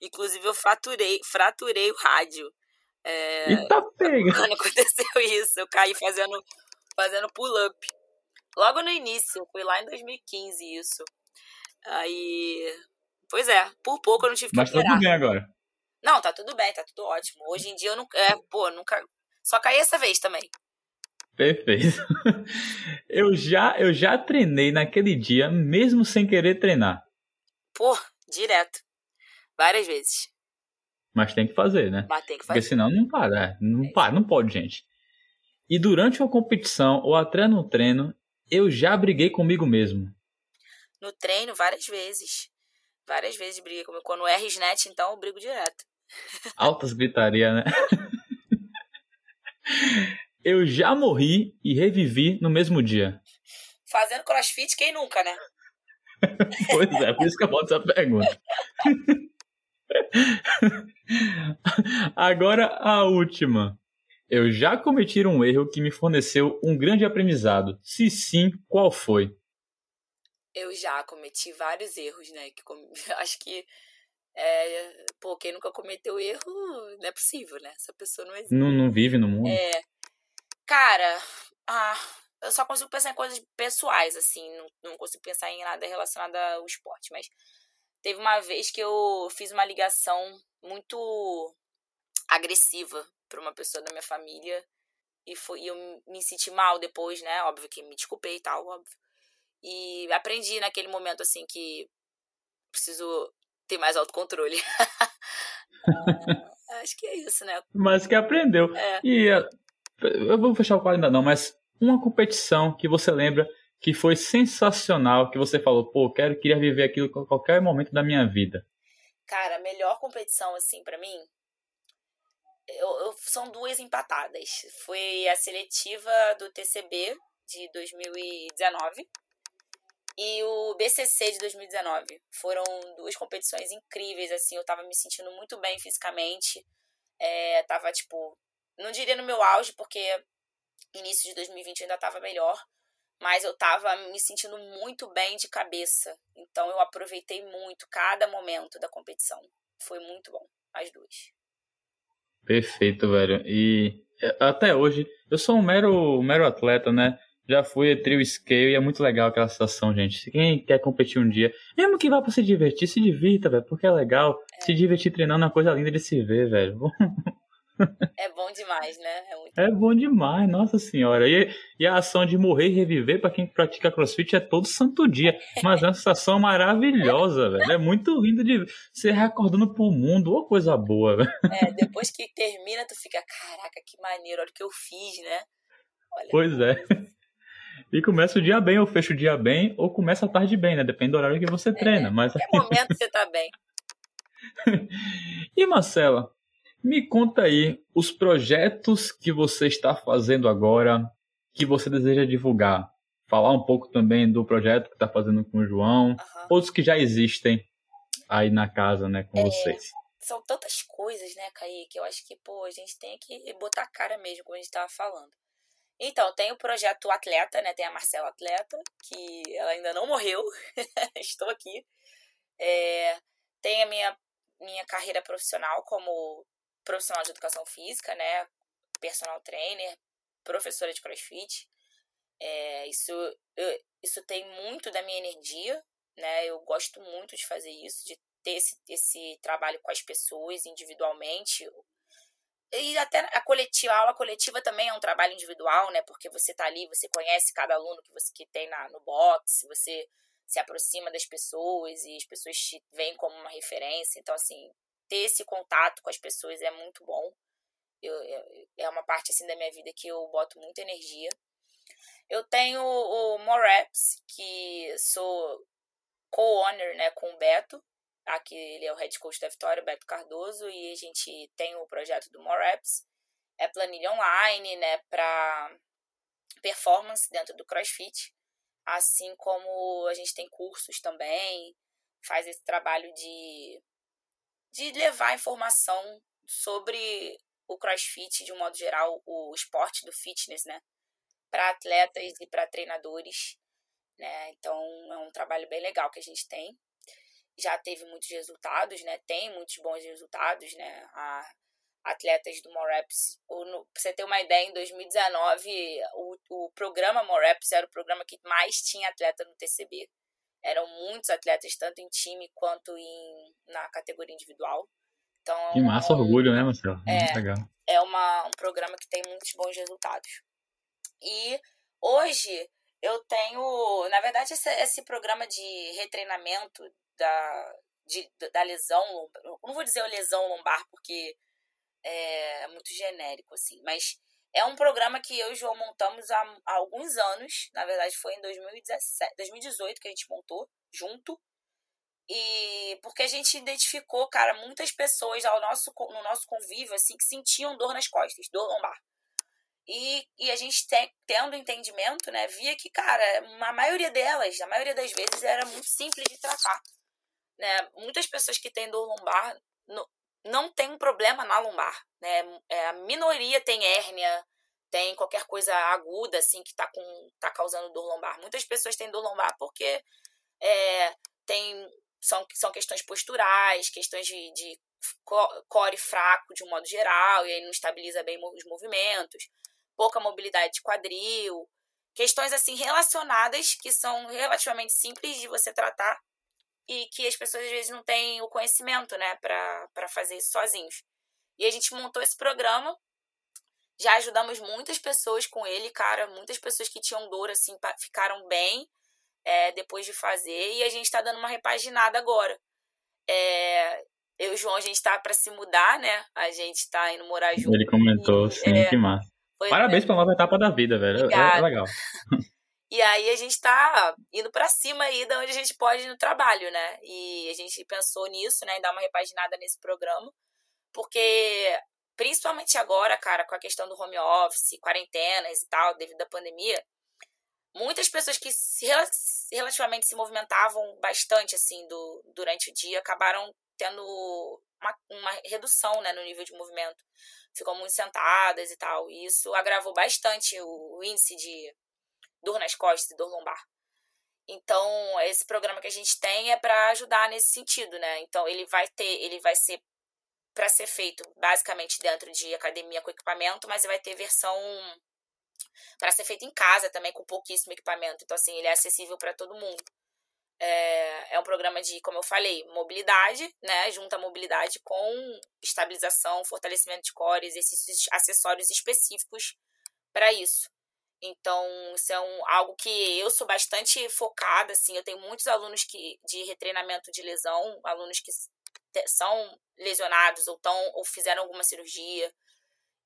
Inclusive eu fraturei, fraturei o rádio. É... Eita pega! Quando aconteceu isso, eu caí fazendo fazendo pull-up. Logo no início, foi lá em 2015 isso. Aí. Pois é, por pouco eu não tive que Mas tá tudo bem agora. Não, tá tudo bem, tá tudo ótimo. Hoje em dia eu não. É, pô, nunca. Só caí essa vez também. Perfeito. Eu já, eu já treinei naquele dia, mesmo sem querer treinar. Pô, direto. Várias vezes. Mas tem que fazer, né? Mas tem que fazer. Porque senão não para. É, não é. para, não pode, gente. E durante uma competição ou até no treino, eu já briguei comigo mesmo. No treino, várias vezes. Várias vezes briguei comigo. Quando é RSNet, então eu brigo direto. Altas gritaria, né? eu já morri e revivi no mesmo dia. Fazendo crossfit, quem nunca, né? pois é, por isso que eu boto essa pergunta. Agora a última. Eu já cometi um erro que me forneceu um grande aprendizado. Se sim, qual foi? Eu já cometi vários erros, né? Que com... acho que é... pô, quem nunca cometeu erro não é possível, né? Essa pessoa não existe. Não, não vive no mundo. É. Cara, ah, eu só consigo pensar em coisas pessoais, assim. Não, não consigo pensar em nada relacionado ao esporte. Mas teve uma vez que eu fiz uma ligação muito agressiva para uma pessoa da minha família e foi e eu me senti mal depois, né? Óbvio que me desculpei e tal, óbvio. E aprendi naquele momento assim que preciso ter mais autocontrole. ah, acho que é isso, né? Mas que aprendeu. É. E eh, eu vou fechar o quadro ainda não, mas uma competição que você lembra que foi sensacional, que você falou, pô, quero queria viver aquilo em qualquer momento da minha vida. Cara, a melhor competição assim para mim eu, eu, são duas empatadas. Foi a seletiva do TCB de 2019 e o BCC de 2019. Foram duas competições incríveis, assim, eu tava me sentindo muito bem fisicamente. É, tava, tipo, não diria no meu auge, porque início de 2020 eu ainda tava melhor, mas eu tava me sentindo muito bem de cabeça. Então eu aproveitei muito cada momento da competição. Foi muito bom, as duas. Perfeito, velho. E é, até hoje, eu sou um mero, um mero atleta, né? Já fui trio scale e é muito legal aquela situação, gente. Quem quer competir um dia, mesmo que vá pra se divertir, se divirta, velho, porque é legal. É. Se divertir treinando é uma coisa linda de se ver, velho. É bom demais, né? É, é bom demais, nossa senhora. E, e a ação de morrer e reviver para quem pratica crossfit é todo santo dia. Mas é uma sensação maravilhosa, velho. É muito lindo de ser recordando pro mundo. Ô, coisa boa, velho. É, depois que termina, tu fica, caraca, que maneiro, olha o que eu fiz, né? Olha. Pois é. E começa o dia bem, ou fecha o dia bem, ou começa a tarde bem, né? Depende do horário que você treina. É, mas... Que momento você tá bem. e Marcela, me conta aí os projetos que você está fazendo agora, que você deseja divulgar. Falar um pouco também do projeto que está fazendo com o João, uhum. outros que já existem aí na casa, né, com é, vocês. São tantas coisas, né, Kaique? Eu acho que, pô, a gente tem que botar a cara mesmo, como a gente estava falando. Então, tem o projeto Atleta, né? Tem a Marcela Atleta, que ela ainda não morreu. Estou aqui. É, tem a minha, minha carreira profissional como profissional de educação física, né? Personal trainer, professora de crossfit. É, isso, eu, isso tem muito da minha energia, né? Eu gosto muito de fazer isso, de ter esse, esse trabalho com as pessoas individualmente. E até a coletiva, a aula coletiva também é um trabalho individual, né? Porque você tá ali, você conhece cada aluno que você que tem na, no box, você se aproxima das pessoas e as pessoas te veem como uma referência. Então, assim, ter esse contato com as pessoas é muito bom. Eu, eu, é uma parte assim da minha vida que eu boto muita energia. Eu tenho o More Apps, que sou co-owner né, com o Beto. Aqui ele é o head coach da Vitória, Beto Cardoso, e a gente tem o projeto do More Apps. É planilha online, né, para performance dentro do CrossFit. Assim como a gente tem cursos também, faz esse trabalho de de levar informação sobre o crossfit, de um modo geral, o esporte do fitness, né? Para atletas e para treinadores, né? Então é um trabalho bem legal que a gente tem. Já teve muitos resultados, né? Tem muitos bons resultados, né? A, atletas do Moreps. Pra você ter uma ideia, em 2019, o, o programa Moreps era o programa que mais tinha atleta no TCB. Eram muitos atletas, tanto em time quanto em, na categoria individual. Então, que massa, é um, orgulho, né, Marcelo? É, legal. é uma, um programa que tem muitos bons resultados. E hoje eu tenho, na verdade, esse, esse programa de retreinamento da, de, da lesão, não vou dizer lesão lombar porque é muito genérico, assim, mas é um programa que eu e o João montamos há, há alguns anos. Na verdade, foi em 2017, 2018 que a gente montou junto. E porque a gente identificou, cara, muitas pessoas ao nosso, no nosso convívio, assim, que sentiam dor nas costas, dor lombar. E, e a gente tem, tendo entendimento, né, via que, cara, a maioria delas, a maioria das vezes, era muito simples de tratar. Né? Muitas pessoas que têm dor lombar no, não tem um problema na lombar, né? É, a minoria tem hérnia, tem qualquer coisa aguda, assim, que tá, com, tá causando dor lombar. Muitas pessoas têm dor lombar porque é, tem, são, são questões posturais, questões de, de core fraco de um modo geral, e aí não estabiliza bem os movimentos, pouca mobilidade de quadril, questões assim relacionadas que são relativamente simples de você tratar e que as pessoas às vezes não têm o conhecimento, né, para fazer isso sozinhos. E a gente montou esse programa, já ajudamos muitas pessoas com ele, cara, muitas pessoas que tinham dor, assim, ficaram bem é, depois de fazer, e a gente está dando uma repaginada agora. É, eu e o João, a gente está para se mudar, né, a gente está indo morar junto. Ele comentou, e, sim, é, que massa. Parabéns pela nova etapa da vida, velho. É, é legal. E aí a gente está indo para cima aí da onde a gente pode no trabalho, né? E a gente pensou nisso, né? Em dar uma repaginada nesse programa. Porque, principalmente agora, cara, com a questão do home office, quarentenas e tal, devido à pandemia, muitas pessoas que se, relativamente se movimentavam bastante, assim, do, durante o dia, acabaram tendo uma, uma redução, né, no nível de movimento. Ficam muito sentadas e tal. E isso agravou bastante o, o índice de dor nas costas e dor lombar. Então, esse programa que a gente tem é para ajudar nesse sentido, né? Então, ele vai ter, ele vai ser para ser feito basicamente dentro de academia com equipamento, mas vai ter versão para ser feito em casa também com pouquíssimo equipamento. Então, assim, ele é acessível para todo mundo. É, é um programa de, como eu falei, mobilidade, né? Junta mobilidade com estabilização, fortalecimento de core, exercícios acessórios específicos para isso. Então, isso é um, algo que eu sou bastante focada, assim, eu tenho muitos alunos que de retreinamento de lesão, alunos que são lesionados ou, tão, ou fizeram alguma cirurgia.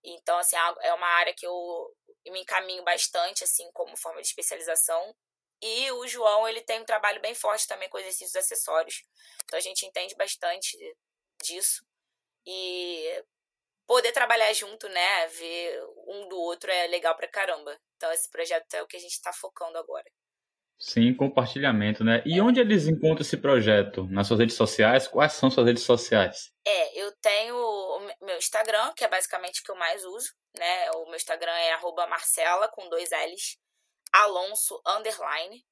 Então, assim, é uma área que eu, eu me encaminho bastante, assim, como forma de especialização. E o João, ele tem um trabalho bem forte também com exercícios acessórios. Então, a gente entende bastante disso. E poder trabalhar junto, né, ver um do outro é legal pra caramba. Então esse projeto é o que a gente está focando agora. Sim, compartilhamento, né? E é. onde eles encontram esse projeto? Nas suas redes sociais? Quais são suas redes sociais? É, eu tenho o meu Instagram, que é basicamente o que eu mais uso, né? O meu Instagram é Marcela, com dois L's, Alonso, underline.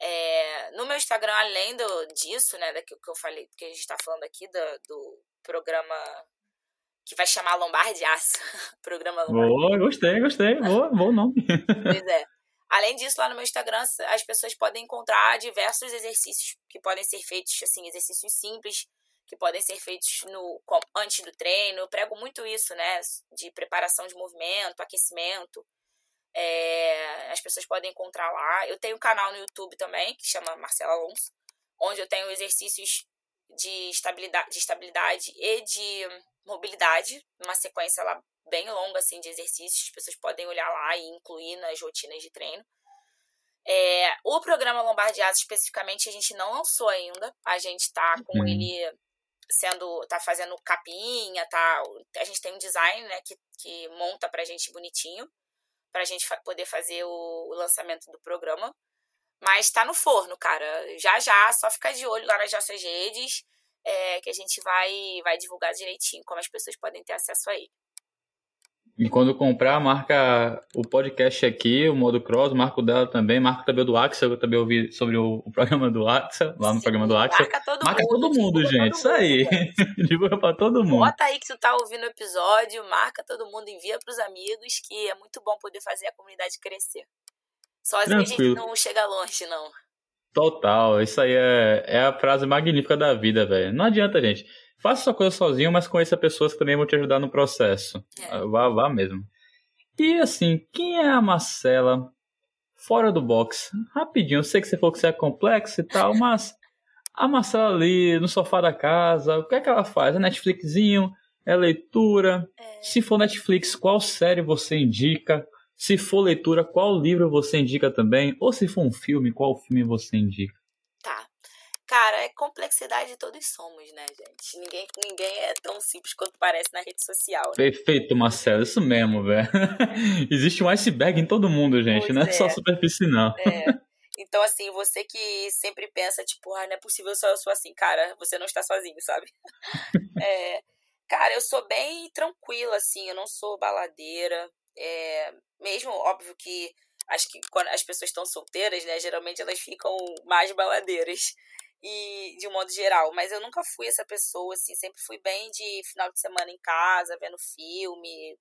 É, no meu Instagram, além do, disso, né, daquilo que eu falei, que a gente está falando aqui do, do programa que vai chamar Lombar de Aço. Programa Lombar. Boa, gostei, gostei. Boa, bom nome. pois é. Além disso, lá no meu Instagram, as pessoas podem encontrar diversos exercícios que podem ser feitos, assim, exercícios simples, que podem ser feitos no antes do treino. Eu prego muito isso, né? De preparação de movimento, aquecimento. É, as pessoas podem encontrar lá. Eu tenho um canal no YouTube também, que chama Marcela Alonso, onde eu tenho exercícios de estabilidade, de estabilidade e de mobilidade, uma sequência lá bem longa assim de exercícios, as pessoas podem olhar lá e incluir nas rotinas de treino. É, o programa Lombardiasis especificamente a gente não lançou ainda, a gente está com uhum. ele sendo, tá fazendo capinha, tá, a gente tem um design, né, que, que monta pra gente bonitinho, pra gente fa poder fazer o, o lançamento do programa. Mas tá no forno, cara. Já já, só ficar de olho lá nas nossas redes é, que a gente vai, vai divulgar direitinho como as pessoas podem ter acesso a ele. E quando comprar, marca o podcast aqui, o modo cross, marca o dela também, marca também o do Axel, eu também ouvi sobre o, o programa do Axel, lá no Sim, programa do Axel. Marca todo marca mundo. todo mundo, gente, todo isso aí. divulga pra todo mundo. Bota aí que tu tá ouvindo o episódio, marca todo mundo, envia pros amigos, que é muito bom poder fazer a comunidade crescer. Sozinho Tranquilo. a gente não chega longe, não. Total, isso aí é, é a frase magnífica da vida, velho. Não adianta, gente. Faça sua coisa sozinho, mas conheça pessoas que também vão te ajudar no processo. É. Vá, vá mesmo. E assim, quem é a Marcela fora do box? Rapidinho, eu sei que você falou que você é complexo e tal, mas a Marcela ali no sofá da casa, o que é que ela faz? É Netflixinho? É leitura? É. Se for Netflix, qual série você indica? Se for leitura, qual livro você indica também? Ou se for um filme, qual filme você indica? Tá. Cara, é complexidade todos somos, né, gente? Ninguém, ninguém é tão simples quanto parece na rede social. Né? Perfeito, Marcelo. Isso mesmo, velho. Existe um iceberg em todo mundo, gente. Pois não é, é só superfície, não. É. Então, assim, você que sempre pensa, tipo, ah, não é possível só eu sou assim, cara, você não está sozinho, sabe? é, cara, eu sou bem tranquila, assim, eu não sou baladeira, é, mesmo, óbvio que acho que quando as pessoas estão solteiras, né, geralmente elas ficam mais baladeiras. E de um modo geral, mas eu nunca fui essa pessoa, assim, sempre fui bem de final de semana em casa, vendo filme,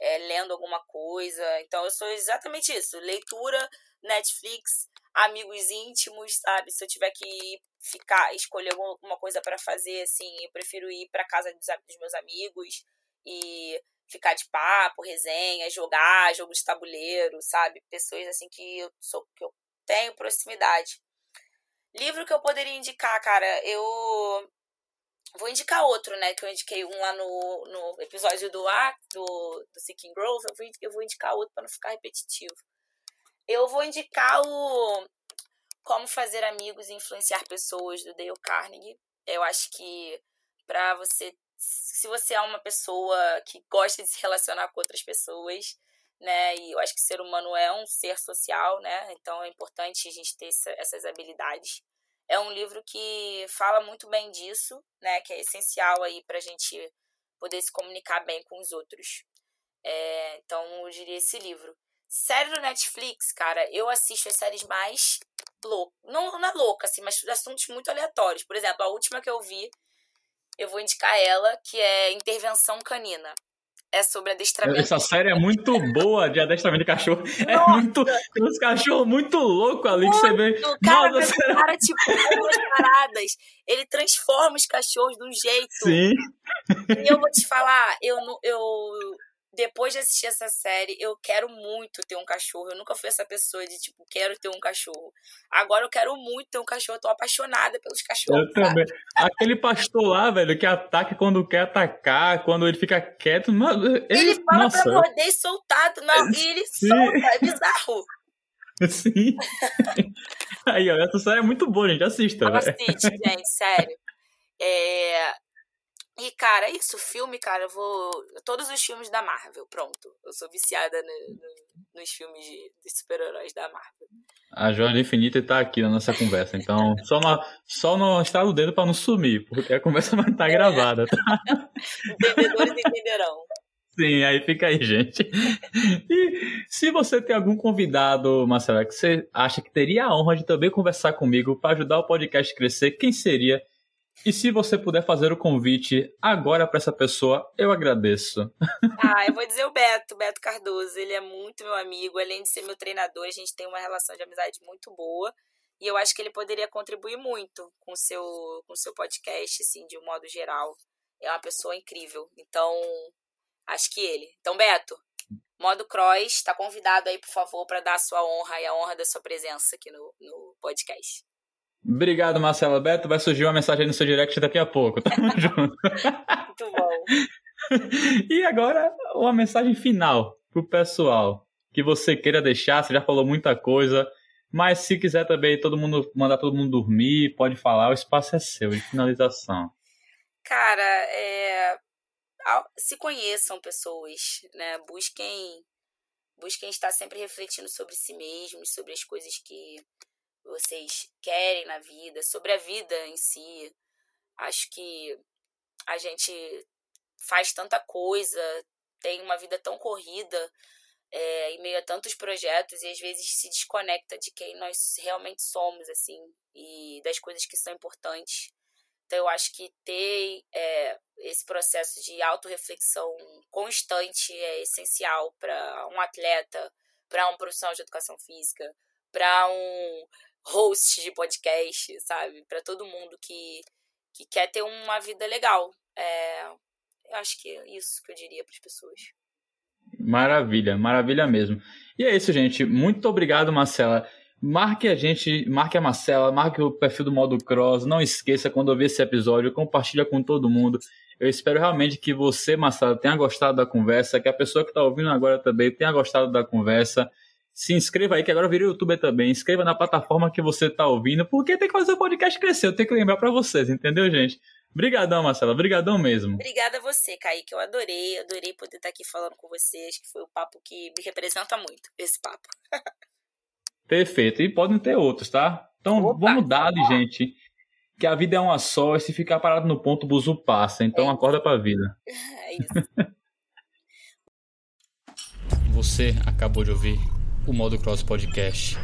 é, lendo alguma coisa. Então eu sou exatamente isso: leitura, Netflix, amigos íntimos, sabe? Se eu tiver que ficar, escolher alguma coisa para fazer, assim, eu prefiro ir para casa dos, dos meus amigos e ficar de papo, resenha, jogar, jogo de tabuleiro, sabe? Pessoas assim que eu sou que eu tenho proximidade. Livro que eu poderia indicar, cara, eu vou indicar outro, né? Que eu indiquei um lá no, no episódio do A, do, do Seeking Growth, eu vou, eu vou indicar outro para não ficar repetitivo. Eu vou indicar o Como Fazer Amigos e Influenciar Pessoas, do Dale Carnegie. Eu acho que para você se você é uma pessoa que gosta de se relacionar com outras pessoas, né? E eu acho que o ser humano é um ser social, né? Então é importante a gente ter essa, essas habilidades. É um livro que fala muito bem disso, né? Que é essencial aí para a gente poder se comunicar bem com os outros. É, então eu diria esse livro. Série do Netflix, cara, eu assisto as séries mais loucas. Não, não é louca, assim, mas assuntos muito aleatórios. Por exemplo, a última que eu vi eu vou indicar ela, que é Intervenção Canina. é sobre adestramento. Essa série é muito boa de adestramento de cachorro. É Nossa. É muito. Tem uns cachorros muito loucos ali muito, que você vê. Cara, Nossa, o cara, tipo, umas paradas. Ele transforma os cachorros de um jeito. Sim. E eu vou te falar, eu, eu depois de assistir essa série, eu quero muito ter um cachorro. Eu nunca fui essa pessoa de, tipo, quero ter um cachorro. Agora eu quero muito ter um cachorro. Eu tô apaixonada pelos cachorros. Eu também. Aquele pastor lá, velho, que ataca quando quer atacar, quando ele fica quieto. Ele, ele fala nossa. pra morder soltado. Não, e ele Sim. solta. É bizarro. Sim. Aí, ó, essa série é muito boa, gente. Assista. Assiste, gente, sério. É, e, cara, é isso, filme, cara, eu vou. Todos os filmes da Marvel, pronto. Eu sou viciada no, no, nos filmes de, de super-heróis da Marvel. A Jornada Infinita tá aqui na nossa conversa, então só, só não está o dedo pra não sumir, porque a conversa vai estar tá gravada, tá? Entendedores entenderão. Sim, aí fica aí, gente. E se você tem algum convidado, Marcela, que você acha que teria a honra de também conversar comigo para ajudar o podcast a crescer, quem seria? E se você puder fazer o convite agora para essa pessoa, eu agradeço. Ah, eu vou dizer o Beto, Beto Cardoso. Ele é muito meu amigo, além de ser meu treinador, a gente tem uma relação de amizade muito boa. E eu acho que ele poderia contribuir muito com o seu, com o seu podcast, assim, de um modo geral. É uma pessoa incrível. Então, acho que ele. Então, Beto, modo Cross, está convidado aí, por favor, para dar a sua honra e a honra da sua presença aqui no, no podcast. Obrigado, Marcelo Beto. Vai surgir uma mensagem no seu direct daqui a pouco. Tamo junto. Muito bom. E agora, uma mensagem final pro pessoal que você queira deixar. Você já falou muita coisa, mas se quiser também todo mundo mandar todo mundo dormir, pode falar. O espaço é seu. De finalização. Cara, é... se conheçam pessoas, né? Busquem, busquem estar sempre refletindo sobre si mesmos, sobre as coisas que vocês querem na vida, sobre a vida em si. Acho que a gente faz tanta coisa, tem uma vida tão corrida é, em meio a tantos projetos e às vezes se desconecta de quem nós realmente somos, assim, e das coisas que são importantes. Então, eu acho que ter é, esse processo de autorreflexão constante é essencial para um atleta, para um profissional de educação física, para um host de podcast, sabe? Para todo mundo que, que quer ter uma vida legal. É, eu acho que é isso que eu diria para as pessoas. Maravilha, maravilha mesmo. E é isso, gente. Muito obrigado, Marcela. Marque a gente, marque a Marcela, marque o perfil do Modo Cross. Não esqueça, quando ouvir esse episódio, compartilha com todo mundo. Eu espero realmente que você, Marcela, tenha gostado da conversa, que a pessoa que está ouvindo agora também tenha gostado da conversa se inscreva aí, que agora virei youtuber também. Inscreva na plataforma que você tá ouvindo, porque tem que fazer o podcast crescer. Eu tenho que lembrar para vocês, entendeu, gente? Obrigadão, Marcela. Obrigadão mesmo. Obrigada a você, Kaique. Eu adorei. Adorei poder estar aqui falando com vocês, que foi o papo que me representa muito, esse papo. Perfeito. E podem ter outros, tá? Então, Opa, vamos dar, gente. Que a vida é uma só e se ficar parado no ponto, o buzu passa. Então, é acorda pra vida. É isso. Você acabou de ouvir o Modo Cross Podcast.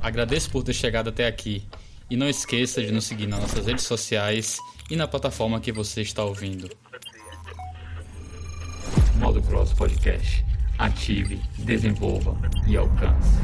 Agradeço por ter chegado até aqui e não esqueça de nos seguir nas nossas redes sociais e na plataforma que você está ouvindo. Modo Cross Podcast. Ative, desenvolva e alcance.